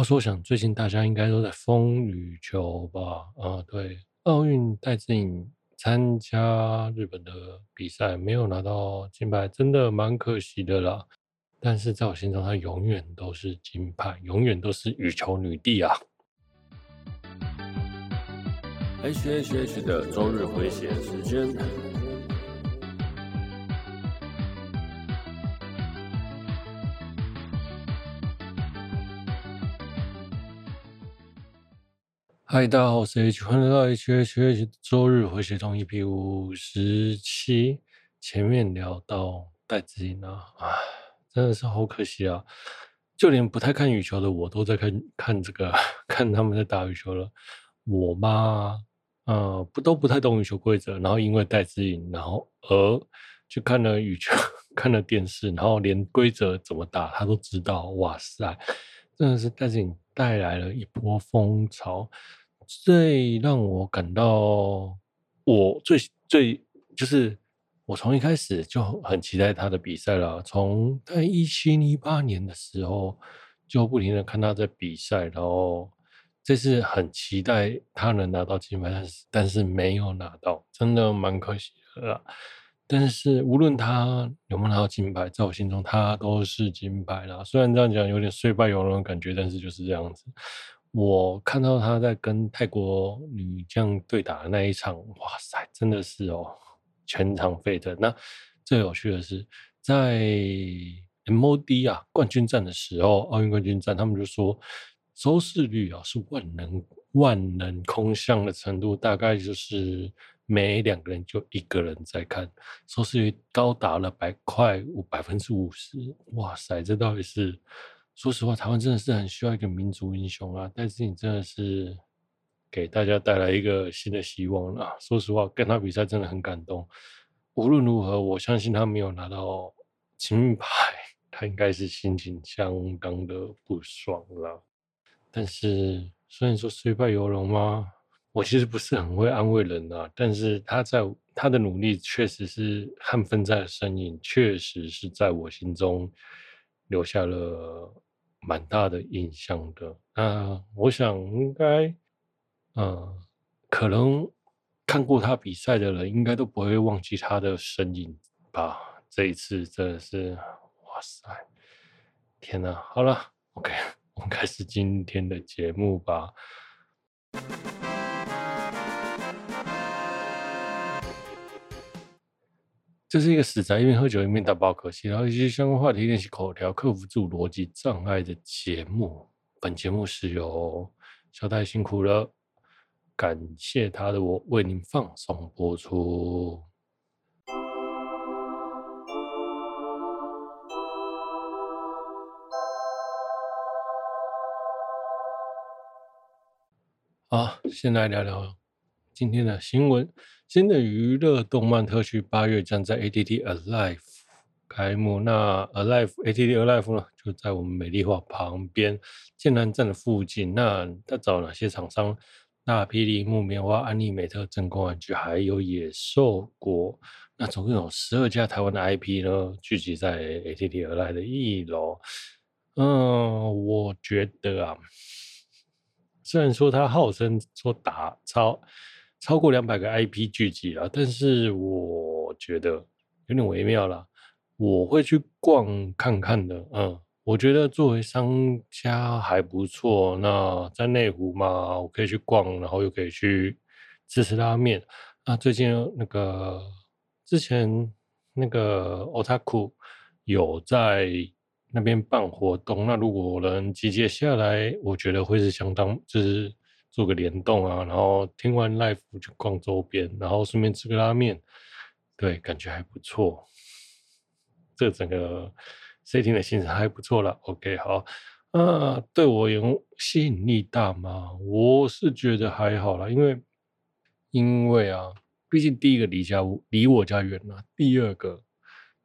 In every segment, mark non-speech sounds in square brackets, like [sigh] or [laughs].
话说，我想最近大家应该都在风雨球吧？啊，对，奥运戴志颖参加日本的比赛，没有拿到金牌，真的蛮可惜的啦。但是在我心中，她永远都是金牌，永远都是羽球女帝啊！H H H 的周日回血时间。嗨，大家好，我是 H，欢迎来到 H H H 周日回血中 EP 五十七。前面聊到戴资颖啊，啊，真的是好可惜啊！就连不太看羽球的我都在看看这个，[laughs] 看他们在打羽球了。我妈，呃，不都不太懂羽球规则，然后因为戴资颖，然后而去看了羽球，[laughs] 看了电视，然后连规则怎么打她都知道。哇塞，真的是戴资颖带来了一波风潮。最让我感到，我最最就是我从一开始就很期待他的比赛了。从在一七一八年的时候就不停的看他在比赛，然后这次很期待他能拿到金牌，但是但是没有拿到，真的蛮可惜的啦。但是无论他有没有拿到金牌，在我心中他都是金牌啦。虽然这样讲有点虽败犹荣的感觉，但是就是这样子。我看到他在跟泰国女将对打的那一场，哇塞，真的是哦，全场沸腾。那最有趣的是，在 MOD 啊冠军战的时候，奥运冠军战，他们就说收视率啊是万能万能空巷的程度，大概就是每两个人就一个人在看，收视率高达了百快五百分之五十，哇塞，这到底是？说实话，台湾真的是很需要一个民族英雄啊！但是你真的是给大家带来一个新的希望啊！说实话，跟他比赛真的很感动。无论如何，我相信他没有拿到金牌，他应该是心情相当的不爽了。但是，虽然说虽败犹荣吗？我其实不是很会安慰人啊。但是他在他的努力，确实是和奋战的身影，确实是在我心中留下了。蛮大的印象的，那我想应该，嗯，可能看过他比赛的人，应该都不会忘记他的身影吧。这一次真的是，哇塞，天哪！好了，OK，我们开始今天的节目吧。这是一个死宅一边喝酒一边打包可惜，然后一些相关话题练习口条，克服自我逻辑障碍的节目。本节目是由小戴辛苦了，感谢他的我为您放松播出。好，先来聊聊今天的新闻。新的娱乐动漫特区八月将在 ATT Alive 开幕。那 Alive ATT Alive 呢，就在我们美丽华旁边建南站的附近。那他找哪些厂商？大霹雳、木棉花、安利美特、正宫玩具，还有野兽国。那总共有十二家台湾的 IP 呢，聚集在 ATT Alive 的一楼。嗯，我觉得啊，虽然说他号称说打超。超过两百个 IP 聚集了，但是我觉得有点微妙了。我会去逛看看的，嗯，我觉得作为商家还不错。那在内湖嘛，我可以去逛，然后又可以去吃吃拉面。那最近那个之前那个 Otaku 有在那边办活动，那如果能集结下来，我觉得会是相当就是。做个联动啊，然后听完 live 就逛周边，然后顺便吃个拉面，对，感觉还不错。这整个 setting 的行程还不错了。OK，好，啊，对我有吸引力大吗？我是觉得还好啦，因为因为啊，毕竟第一个离家离我家远了，第二个。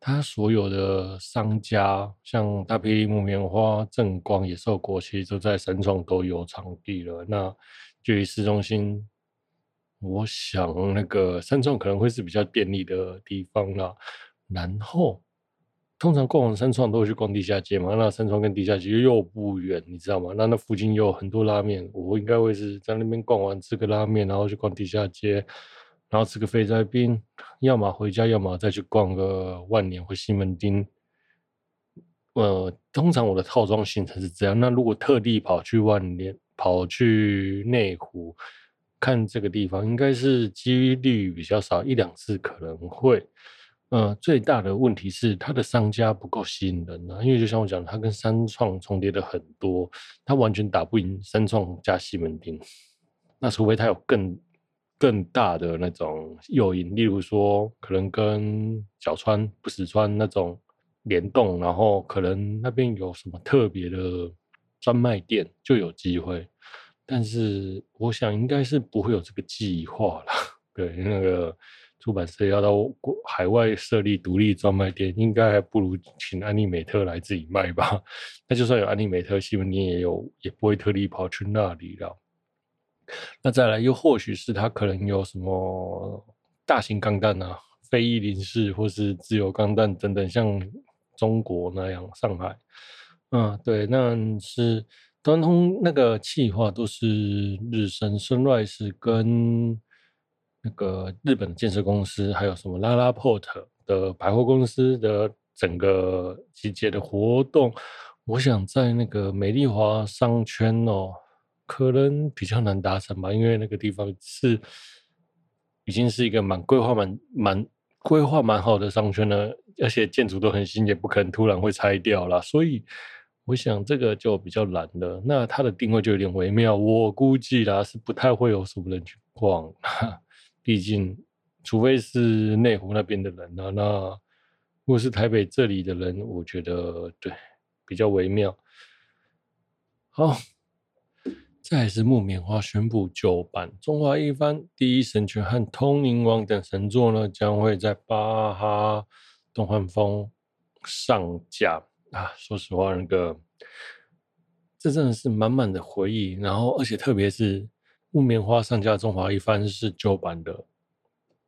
他所有的商家，像大霹雳、木棉花、正光、野兽国，其实都在三创都有场地了。那距离市中心，我想那个三创可能会是比较便利的地方啦。然后通常逛完三创都会去逛地下街嘛，那三创跟地下街又不远，你知道吗？那那附近又很多拉面，我应该会是在那边逛完吃个拉面，然后去逛地下街，然后吃个肥宅冰，要么回家，要么再去逛个万年或西门町。呃，通常我的套装行程是这样。那如果特地跑去万年，跑去内湖看这个地方，应该是几率比较少，一两次可能会。呃，最大的问题是它的商家不够吸引人啊，因为就像我讲，它跟三创重叠的很多，它完全打不赢三创加西门町。那除非它有更更大的那种诱因，例如说可能跟角川不死川那种。联动，然后可能那边有什么特别的专卖店就有机会，但是我想应该是不会有这个计划了。[laughs] 对，那个出版社要到国海外设立独立专卖店，应该还不如请安利美特来自己卖吧。[laughs] 那就算有安利美特，新闻你也有，也不会特地跑去那里了。那再来，又或许是他可能有什么大型钢弹啊，非翼零式或是自由钢弹等等，像。中国那样，上海，嗯，对，那是端通那个企划都是日升森瑞士跟那个日本建设公司，还有什么拉拉 Port 的百货公司的整个集结的活动。我想在那个美丽华商圈哦，可能比较难达成吧，因为那个地方是已经是一个蛮规划蛮蛮规划蛮好的商圈了。而且建筑都很新，也不可能突然会拆掉啦。所以我想这个就比较难了。那它的定位就有点微妙，我估计啦是不太会有什么人去逛，毕竟除非是内湖那边的人啊。那如果是台北这里的人，我觉得对比较微妙。好。再是木棉花宣布旧版《中华一番》《第一神拳》和《通灵王》等神作呢，将会在巴哈动画疯上架啊！说实话，那个这真的是满满的回忆。然后，而且特别是木棉花上架《中华一番》是旧版的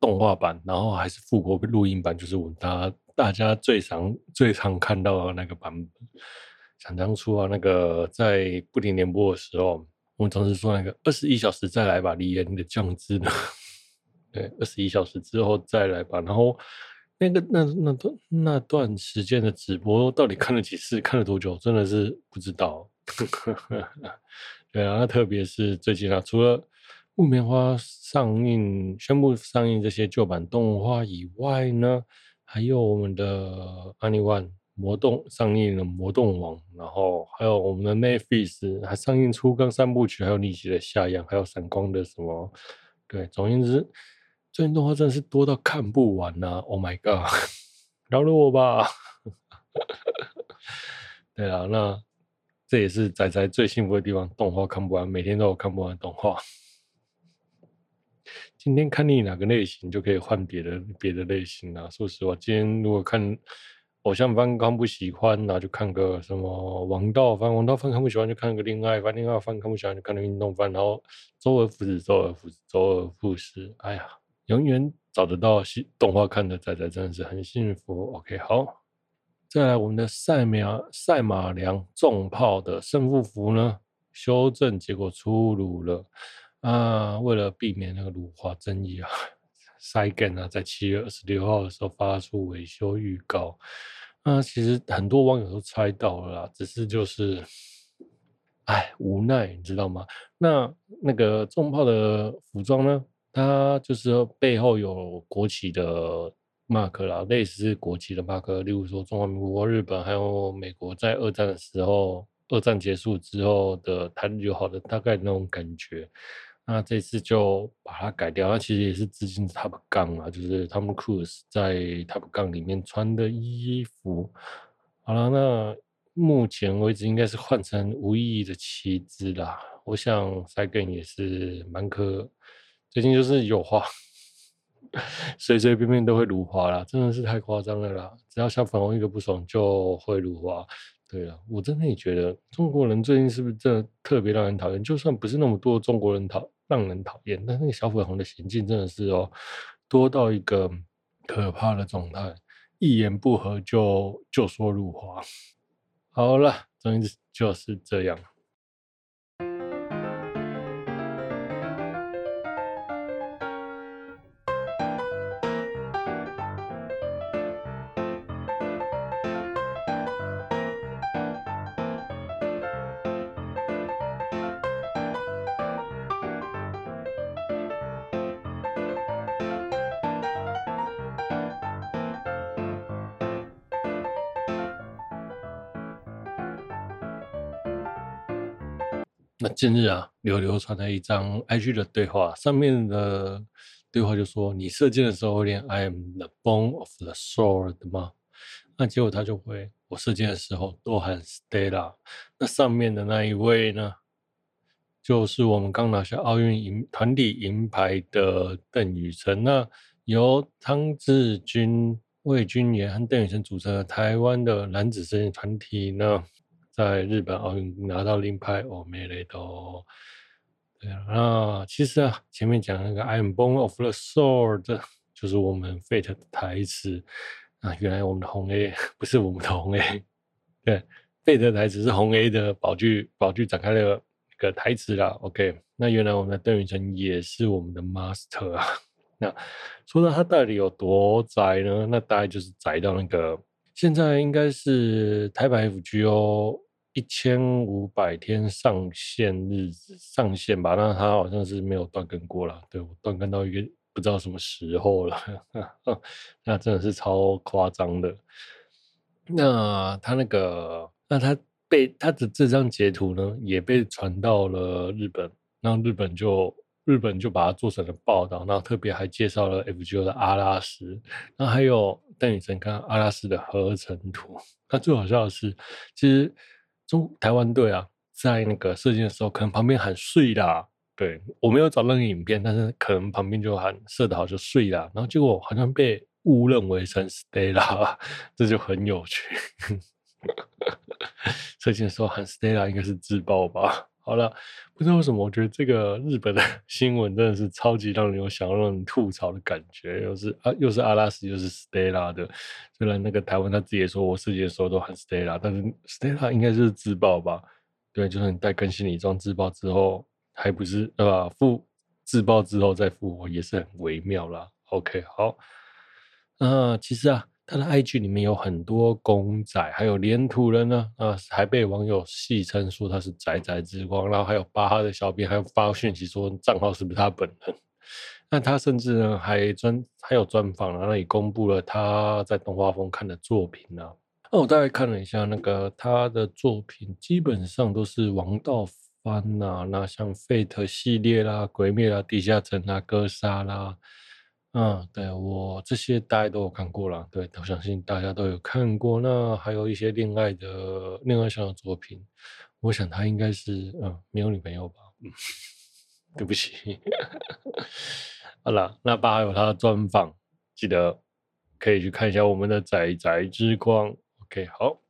动画版，然后还是复活录音版，就是我大大家最常最常看到的那个版本。想当初啊，那个在不停联播的时候。我们总是说那个二十一小时再来吧，李岩的酱汁呢？对，二十一小时之后再来吧。然后那个那那段那段时间的直播到底看了几次，看了多久，真的是不知道。[laughs] 对啊，那特别是最近啊，除了木棉花上映宣布上映这些旧版动画以外呢，还有我们的 Anyone。魔动上映了，魔动王，然后还有我们的 Netflix 还上映初更三部曲，还有逆袭的夏阳，还有闪光的什么？对，总而言之，最近动画真的是多到看不完呐、啊、！Oh my god，[laughs] 饶了我吧！[laughs] 对啊，那这也是仔仔最幸福的地方，动画看不完，每天都有看不完的动画。今天看腻哪个类型，就可以换别的别的类型啊。说实话，今天如果看。偶像番刚不喜欢，那就看个什么王道番；王道番看不喜欢，就看个恋爱番；恋爱番看不喜欢，就看个运动番。然后周而复始，周而复始，周而复始。哎呀，永远找得到动画看的仔仔真的是很幸福。OK，好，再来我们的赛马赛马良重炮的胜负符呢，修正结果出炉了啊！为了避免那个辱华争议啊。Cygen 啊，在七月二十六号的时候发出维修预告。那其实很多网友都猜到了啦，只是就是，哎，无奈，你知道吗？那那个重炮的服装呢，它就是背后有国旗的 mark 啦，类似国旗的 mark，例如说中华民国、日本还有美国在二战的时候，二战结束之后的台日友好的大概那种感觉。那这次就把它改掉，那其实也是致敬 Top Gun 啊，就是 Tom Cruise 在 Top Gun 里面穿的衣服。好了，那目前为止应该是换成无意义的旗帜啦。我想 Cygen 也是蛮可，最近就是有花，随随便便都会如花啦，真的是太夸张了啦！只要小粉红一个不爽就会如花。对啊，我真的也觉得中国人最近是不是真的特别让人讨厌？就算不是那么多中国人讨让人讨厌，但那个小粉红的行径真的是哦，多到一个可怕的状态。一言不合就就说辱华。好了，总之就是这样。近日啊，流流传了一张 IG 的对话，上面的对话就说：“你射箭的时候会练 I am the bone of the sword 吗？”那结果他就会：“我射箭的时候都喊 Stella。”那上面的那一位呢，就是我们刚拿下奥运银团体银牌的邓宇辰。那由汤智均、魏君妍和邓宇辰组成的台湾的男子射箭团体呢，在日本奥运拿到银牌，哦，没雷都。对啊，其实啊，前面讲那个 I am born of the sword，就是我们 Fate 的台词啊。原来我们的红 A 不是我们的红 A，对，Fate 的台词是红 A 的宝具宝具展开的一个台词啦。OK，那原来我们的邓宇辰也是我们的 Master 啊。那说到他到底有多宅呢？那大概就是宅到那个现在应该是台北 FGO。一千五百天上线日上线吧，那他好像是没有断更过了。对，我断更到一个不知道什么时候了，[laughs] 那真的是超夸张的。那他那个，那他被他的这张截图呢，也被传到了日本，那日本就日本就把它做成了报道，然后特别还介绍了 FGO 的阿拉斯，那还有邓宇成跟阿拉斯的合成图。那最好笑的是，其实。中台湾队啊，在那个射箭的时候，可能旁边喊碎啦。对，我没有找任何影片，但是可能旁边就喊射的好就碎啦。然后结果好像被误认为成 Stella，这就很有趣。[laughs] 射箭的时候喊 Stella 应该是自爆吧？好了，不知道为什么，我觉得这个日本的 [laughs] 新闻真的是超级让人有想要让人吐槽的感觉，又是啊，又是阿拉斯，又是 Stella 的。虽然那个台湾他自己也说我射箭的时候都喊 Stella，但是 Stella 应该就是自爆吧？对，就算你带更新礼装自爆之后，还不是对吧？复自爆之后再复活也是很微妙啦。OK，好，那其实啊。他的 IG 里面有很多公仔，还有连图人呢，啊，还被网友戏称说他是宅宅之光，然后还有巴哈的小编还有发讯息说账号是不是他本人？那他甚至呢还专还有专访，然后也公布了他在动画疯看的作品呢。那我大概看了一下那个他的作品，基本上都是王道番呐，那像 Fate 系列啦、鬼灭啦、地下城啦、哥杀啦。嗯，对，我这些大家都有看过了，对，我相信大家都有看过。那还有一些恋爱的恋爱上的作品，我想他应该是嗯没有女朋友吧？嗯，对不起。[laughs] 好了，那爸有他的专访，记得可以去看一下我们的仔仔之光。OK，好。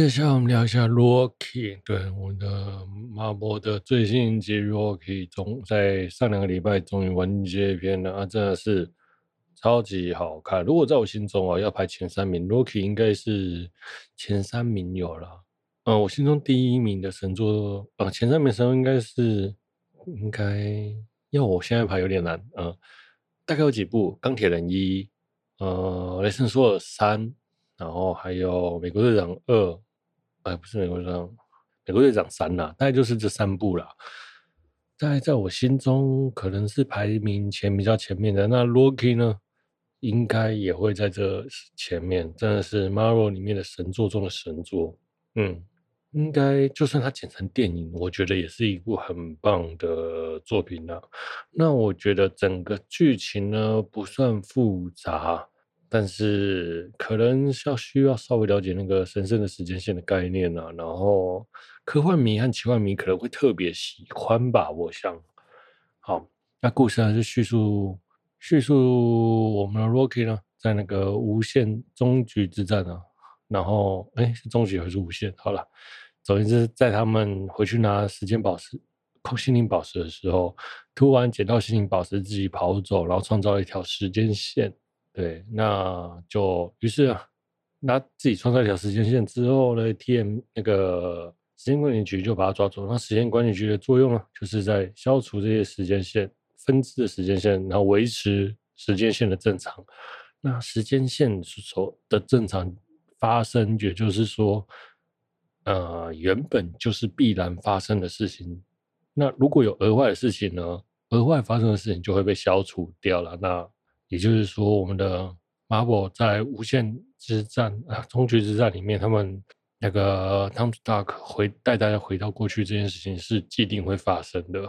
接下来我们聊一下 Rocky，对，我的马博的最新一集 Rocky，终在上两个礼拜终于完结篇了啊，真的是超级好看。如果在我心中啊，要排前三名，Rocky 应该是前三名有了。嗯，我心中第一名的神作，呃、啊，前三名神作应该是应该要我现在排有点难。嗯，大概有几部：钢铁人一，呃，雷神索尔三。然后还有美国队长二，哎，不是美国队长，美国队长三啦，大概就是这三部啦。在在我心中，可能是排名前比较前面的。那 Rocky 呢，应该也会在这前面，真的是 Marvel 里面的神作中的神作。嗯，应该就算它剪成电影，我觉得也是一部很棒的作品啦。那我觉得整个剧情呢，不算复杂。但是可能要需要稍微了解那个神圣的时间线的概念啊，然后科幻迷和奇幻迷可能会特别喜欢吧，我想。好，那故事还是叙述叙述我们的 Rocky 呢，在那个无限终局之战啊，然后哎是终局还是无限？好了，总之，在他们回去拿时间宝石、空心灵宝石的时候，突然捡到心灵宝石，自己跑走，然后创造一条时间线。对，那就于是啊，那自己创造一条时间线之后呢，TM 那个时间管理局就把他抓走。那时间管理局的作用呢，就是在消除这些时间线分支的时间线，然后维持时间线的正常。那时间线所的正常发生，也就是说。呃，原本就是必然发生的事情。那如果有额外的事情呢？额外发生的事情就会被消除掉了。那也就是说，我们的 Marvel 在无限之战啊，终局之战里面，他们那个 Tom Stark 回带大家回到过去这件事情是既定会发生的。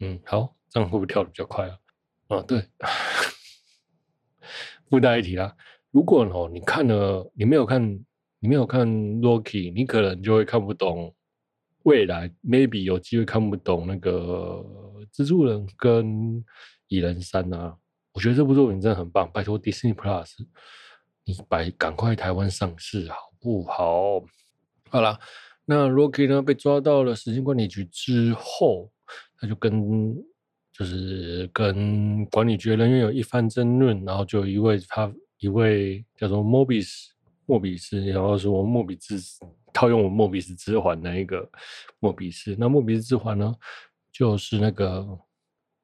嗯，好，这样会不会跳得比较快啊？啊，对。[laughs] 附带一提啦，如果哦，你看了，你没有看。你没有看 Loki，你可能就会看不懂未来，maybe 有机会看不懂那个蜘蛛人跟蚁人三啊。我觉得这部作品真的很棒，拜托 Disney Plus，你摆赶快台湾上市好不好？好啦，那 Rocky 呢被抓到了时间管理局之后，他就跟就是跟管理局人员有一番争论，然后就一位他一位叫做 Mobius。莫比斯，然后说莫比斯套用我莫比斯之环那一个莫比斯，那莫比斯之环呢，就是那个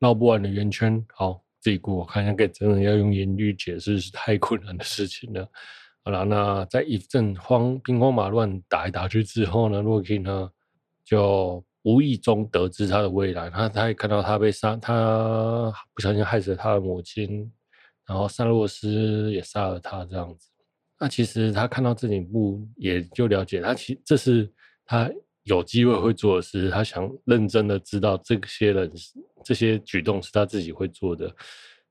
绕不完的圆圈。好，这一步我看应该真的要用言语解释是太困难的事情了。好了，那在一阵慌兵荒马乱打来打去之后呢，洛基呢就无意中得知他的未来，他他也看到他被杀，他不小心害死了他的母亲，然后萨洛斯也杀了他，这样子。那其实他看到这一幕，也就了解他其这是他有机会会做的事。他想认真的知道这些人这些举动是他自己会做的，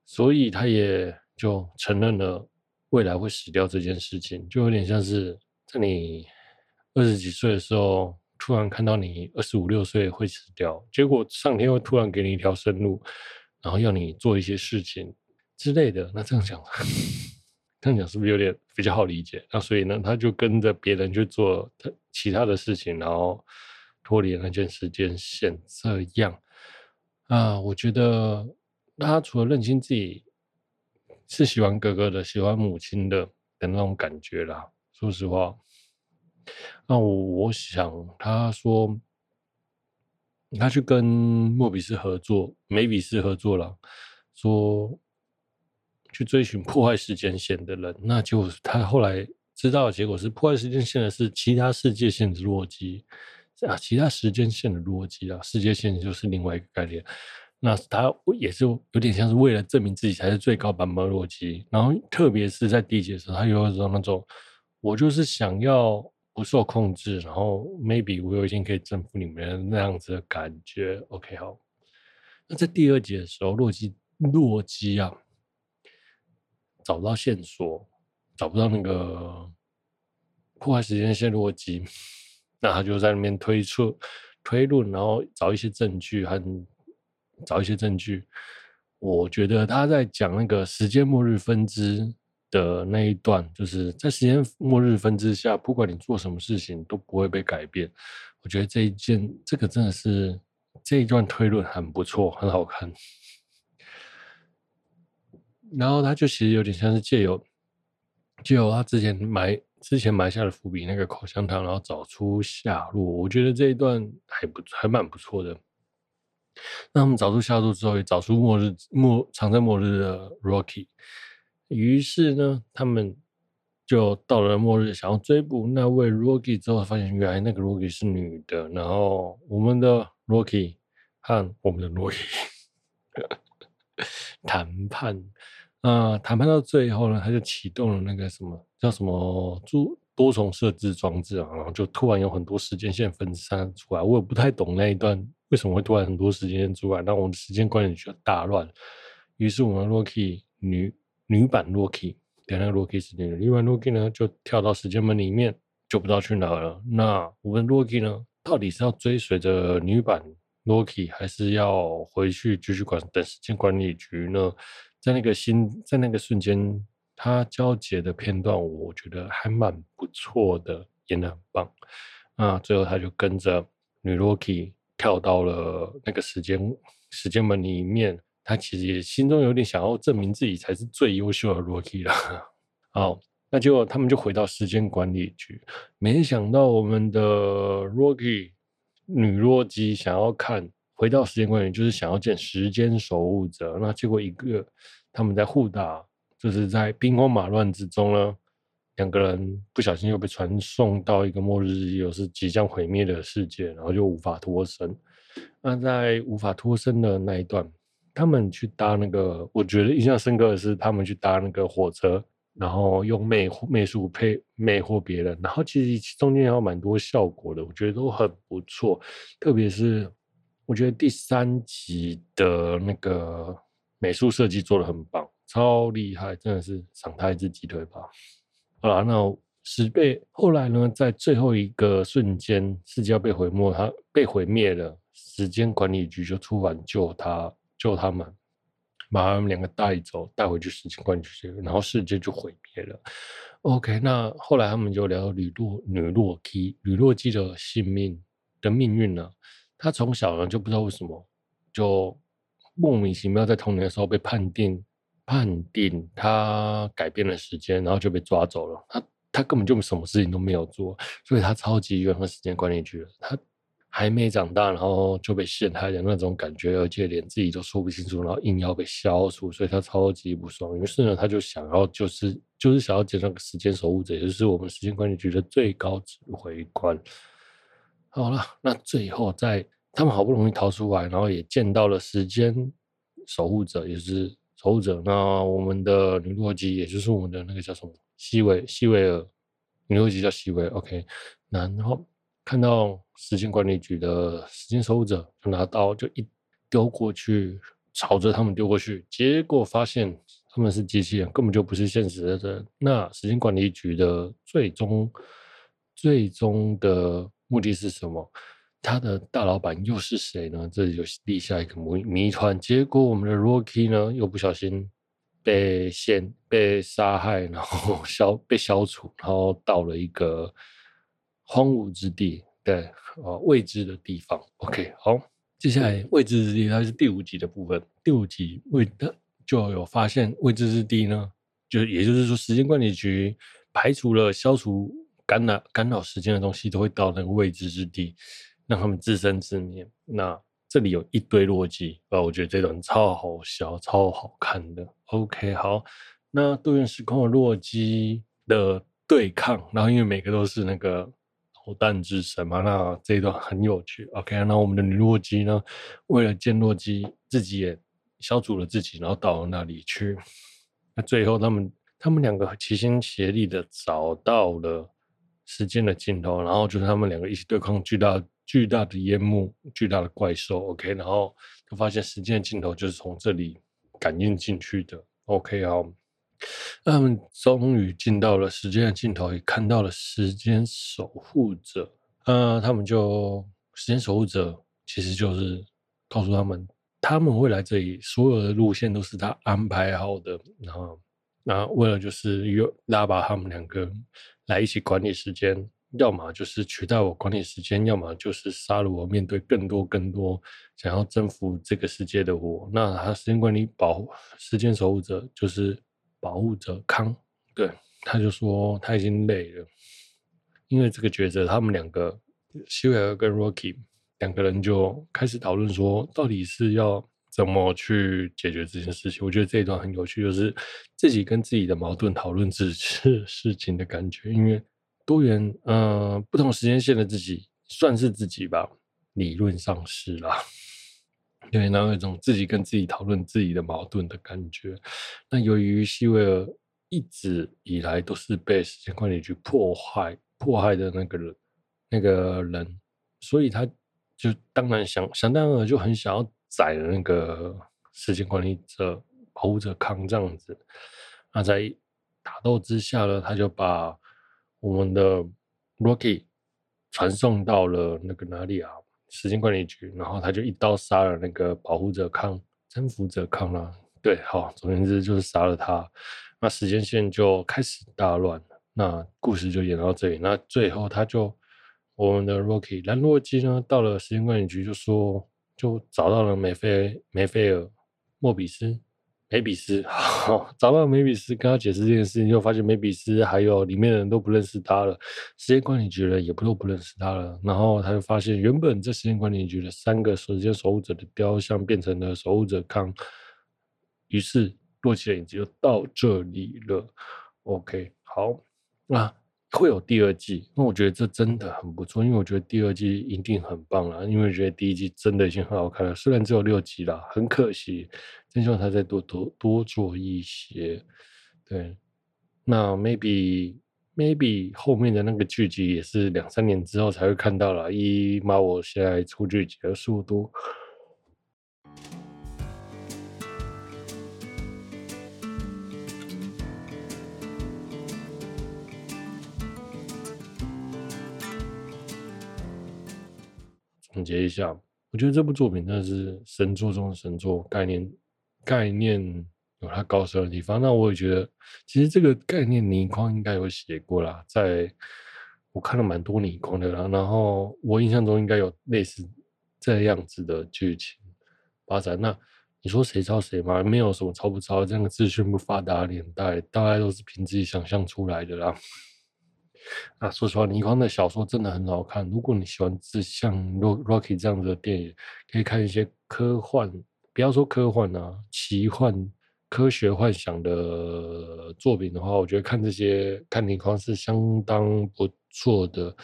所以他也就承认了未来会死掉这件事情。就有点像是在你二十几岁的时候，突然看到你二十五六岁会死掉，结果上天会突然给你一条生路，然后要你做一些事情之类的。那这样讲。[laughs] 这样讲是不是有点比较好理解？那所以呢，他就跟着别人去做他其他的事情，然后脱离那件时间线。这样啊，我觉得他除了认清自己是喜欢哥哥的、喜欢母亲的的那种感觉啦。说实话，那我我想他说他去跟莫比斯合作、梅比斯合作了，说。去追寻破坏时间线的人，那就他后来知道的结果是破坏时间线的是其他世界线的洛基啊，其他时间线的洛基啊，世界线就是另外一个概念。那他也是有点像是为了证明自己才是最高版本的洛基，然后特别是在第一集的时候，他有一种那种我就是想要不受控制，然后 maybe 我有一天可以征服你们那样子的感觉。OK，好。那在第二集的时候，洛基洛基啊。找不到线索，找不到那个破坏时间线逻辑，那他就在那边推测、推论，然后找一些证据和找一些证据。我觉得他在讲那个时间末日分支的那一段，就是在时间末日分支下，不管你做什么事情都不会被改变。我觉得这一件，这个真的是这一段推论很不错，很好看。然后他就其实有点像是借由借由他之前买之前埋下的伏笔那个口香糖，然后找出下落。我觉得这一段还不还蛮不错的。那他们找出下落之后，也找出末日末藏在末日的 Rocky。于是呢，他们就到了末日，想要追捕那位 Rocky 之后，发现原来那个 Rocky 是女的。然后我们的 Rocky 和我们的 Rocky [laughs] 谈判。啊，谈判到最后呢，他就启动了那个什么叫什么多多重设置装置啊，然后就突然有很多时间线分散出来。我也不太懂那一段为什么会突然很多时间线出来，那我们的时间观念就大乱。于是我们 Loki 女女版 Loki，对，那个 Loki 是女的，女版 Loki 呢就跳到时间门里面，就不知道去哪了。那我们 Loki 呢，到底是要追随着女版 Loki，还是要回去继续管等时间管理局呢？在那个心，在那个瞬间，他交接的片段，我觉得还蛮不错的，演得很棒。那最后他就跟着女 Rocky 跳到了那个时间时间门里面，他其实也心中有点想要证明自己才是最优秀的 Rocky 了。[laughs] 好，那结果他们就回到时间管理局，没想到我们的 Rocky 女洛基想要看回到时间管理局，就是想要见时间守护者，那结果一个他们在互打，就是在兵荒马乱之中呢。两个人不小心又被传送到一个末日，又是即将毁灭的世界，然后就无法脱身。那在无法脱身的那一段，他们去搭那个，我觉得印象深刻的是他们去搭那个火车，然后用魅魅术配魅惑别人，然后其实中间有蛮多效果的，我觉得都很不错。特别是我觉得第三集的那个美术设计做得很棒，超厉害，真的是赏他一只鸡腿吧。啊，那十倍后来呢，在最后一个瞬间，世界要被毁灭，他被毁灭了，时间管理局就突然救他，救他们，把他们两个带走，带回去时间管理局，然后世界就毁灭了。OK，那后来他们就聊到女洛女洛基，女洛基的性命的命运呢？她从小呢就不知道为什么，就莫名其妙在童年的时候被判定。判定他改变了时间，然后就被抓走了。他他根本就什么事情都没有做，所以他超级怨恨时间管理局。他还没长大，然后就被陷害的那种感觉，而且连自己都说不清楚，然后硬要被消除，所以他超级不爽。于是呢，他就想要就是就是想要见那个时间守护者，也就是我们时间管理局的最高指挥官。好了，那最后在他们好不容易逃出来，然后也见到了时间守护者，也是。守护者，那我们的女洛基，也就是我们的那个叫什么西维西维尔，女洛基叫西维，OK。然后看到时间管理局的时间守护者，就拿刀就一丢过去，朝着他们丢过去，结果发现他们是机器人，根本就不是现实的人。那时间管理局的最终最终的目的是什么？他的大老板又是谁呢？这里就立下一个谜谜团。结果我们的 Rocky 呢，又不小心被陷、被杀害，然后消被消除，然后到了一个荒芜之地，对，呃，未知的地方。OK，好，接下来未知之地，它是第五集的部分。第五集未的就有发现未知之地呢，就也就是说，时间管理局排除了、消除干扰干扰时间的东西，都会到那个未知之地。让他们自生自灭。那这里有一堆洛基，啊，我觉得这段超好笑、超好看的。OK，好，那多元时空的洛基的对抗，然后因为每个都是那个导弹之神嘛，那这一段很有趣。OK，那我们的女洛基呢，为了见洛基，自己也消除了自己，然后到了那里去。那最后他们他们两个齐心协力的找到了时间的尽头，然后就是他们两个一起对抗巨大。巨大的烟幕，巨大的怪兽，OK，然后就发现时间的尽头就是从这里感应进去的，OK，好，那他们终于进到了时间的尽头，也看到了时间守护者，呃，他们就时间守护者其实就是告诉他们，他们会来这里，所有的路线都是他安排好的，然后，那为了就是又拉拔他们两个来一起管理时间。要么就是取代我管理时间，要么就是杀了我，面对更多更多想要征服这个世界的我。那他时间管理保护时间守护者就是保护者康，对，他就说他已经累了，因为这个抉择，他们两个希维尔跟 Rocky 两个人就开始讨论说，到底是要怎么去解决这件事情。我觉得这一段很有趣，就是自己跟自己的矛盾讨论这事 [laughs] 事情的感觉，因为。多元，呃，不同时间线的自己算是自己吧，理论上是啦。[laughs] 对，然后有一种自己跟自己讨论自己的矛盾的感觉。那由于西维尔一直以来都是被时间管理局迫害、迫害的那个人，那个人，所以他就当然想想当然就很想要宰了那个时间管理者、保护者康这样子。那在打斗之下呢，他就把。我们的 Rocky 传送到了那个哪里啊？时间管理局，然后他就一刀杀了那个保护者康、征服者康了。对，好，总而言之就是杀了他。那时间线就开始大乱，那故事就演到这里。那最后他就我们的 Rocky 兰洛基呢，到了时间管理局就说，就找到了梅菲梅菲尔莫比斯。梅比斯，好，[laughs] 找到梅比斯，跟他解释这件事情，就发现梅比斯还有里面的人都不认识他了，时间管理局的也不都不认识他了。然后他就发现，原本这时间管理局的三个时间守护者的雕像变成了守护者康。于是，洛奇的影子就到这里了。OK，好，那。会有第二季，那我觉得这真的很不错，因为我觉得第二季一定很棒了，因为我觉得第一季真的已经很好看了，虽然只有六集了，很可惜，真希望他再多多多做一些。对，那 maybe maybe 后面的那个剧集也是两三年之后才会看到了，以妈我现在出剧集的速度。总结一下，我觉得这部作品真的是神作中的神作，概念概念有它高深的地方。那我也觉得，其实这个概念倪匡应该有写过啦，在我看了蛮多倪匡的啦，然后我印象中应该有类似这样子的剧情发展。那你说谁抄谁吗？没有什么抄不抄，这样的资讯不发达的年代，大概都是凭自己想象出来的啦。啊，说实话，倪匡的小说真的很好看。如果你喜欢这像《Rocky》这样子的电影，可以看一些科幻，不要说科幻啊，奇幻、科学幻想的作品的话，我觉得看这些看倪匡是相当不错的。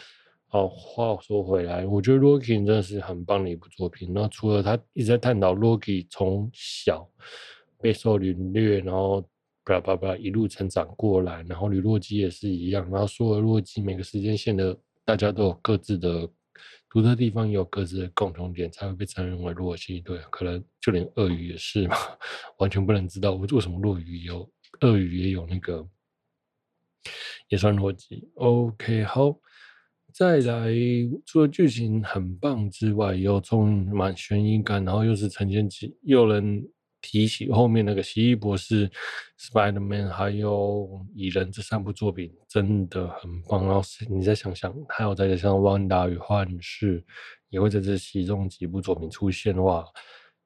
好，话说回来，我觉得《Rocky》真的是很棒的一部作品。那除了他一直在探讨 Rocky 从小备受凌虐，然后。叭叭叭，一路成长过来，然后吕洛基也是一样，然后所有洛基每个时间线的大家都有各自的独特地方，有各自的共同点，才会被称为洛基。对，可能就连鳄鱼也是嘛，[laughs] 完全不能知道为什么鳄鱼有鳄鱼也有那个也算洛基。OK，好，再来，除了剧情很棒之外，又充满悬疑感，然后又是承前启，又能。提起后面那个奇异博士、Spider-Man 还有蚁人这三部作品真的很棒。然后你再想想，还有再加上《旺达与幻视》也会在这其中几部作品出现的话，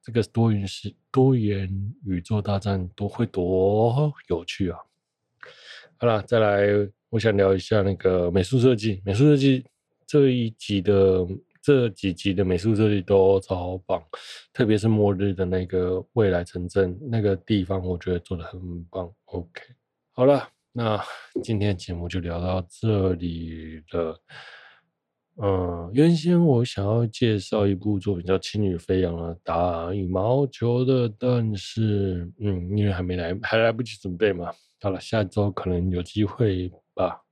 这个多元是多元宇宙大战都会多有趣啊！好了，再来，我想聊一下那个美术设计。美术设计这一集的。这几集的美术设计都超棒，特别是末日的那个未来城镇那个地方，我觉得做得很棒。OK，好了，那今天节目就聊到这里了。嗯，原先我想要介绍一部作品叫《青羽飞扬的打羽毛球的》，但是嗯，因为还没来，还来不及准备嘛。好了，下周可能有机会吧。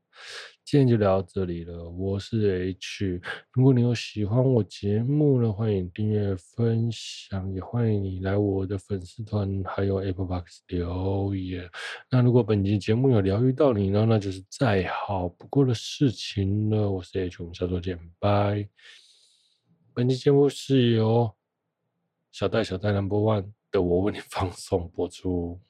今天就聊到这里了，我是 H。如果你有喜欢我节目呢，欢迎订阅、分享，也欢迎你来我的粉丝团还有 Apple Box 留言。那如果本期节目有疗愈到你呢，那就是再好不过的事情了。我是 H，我们下周见，拜。本期节目是由小戴小戴 Number One 的我为你 [laughs] 放送播出。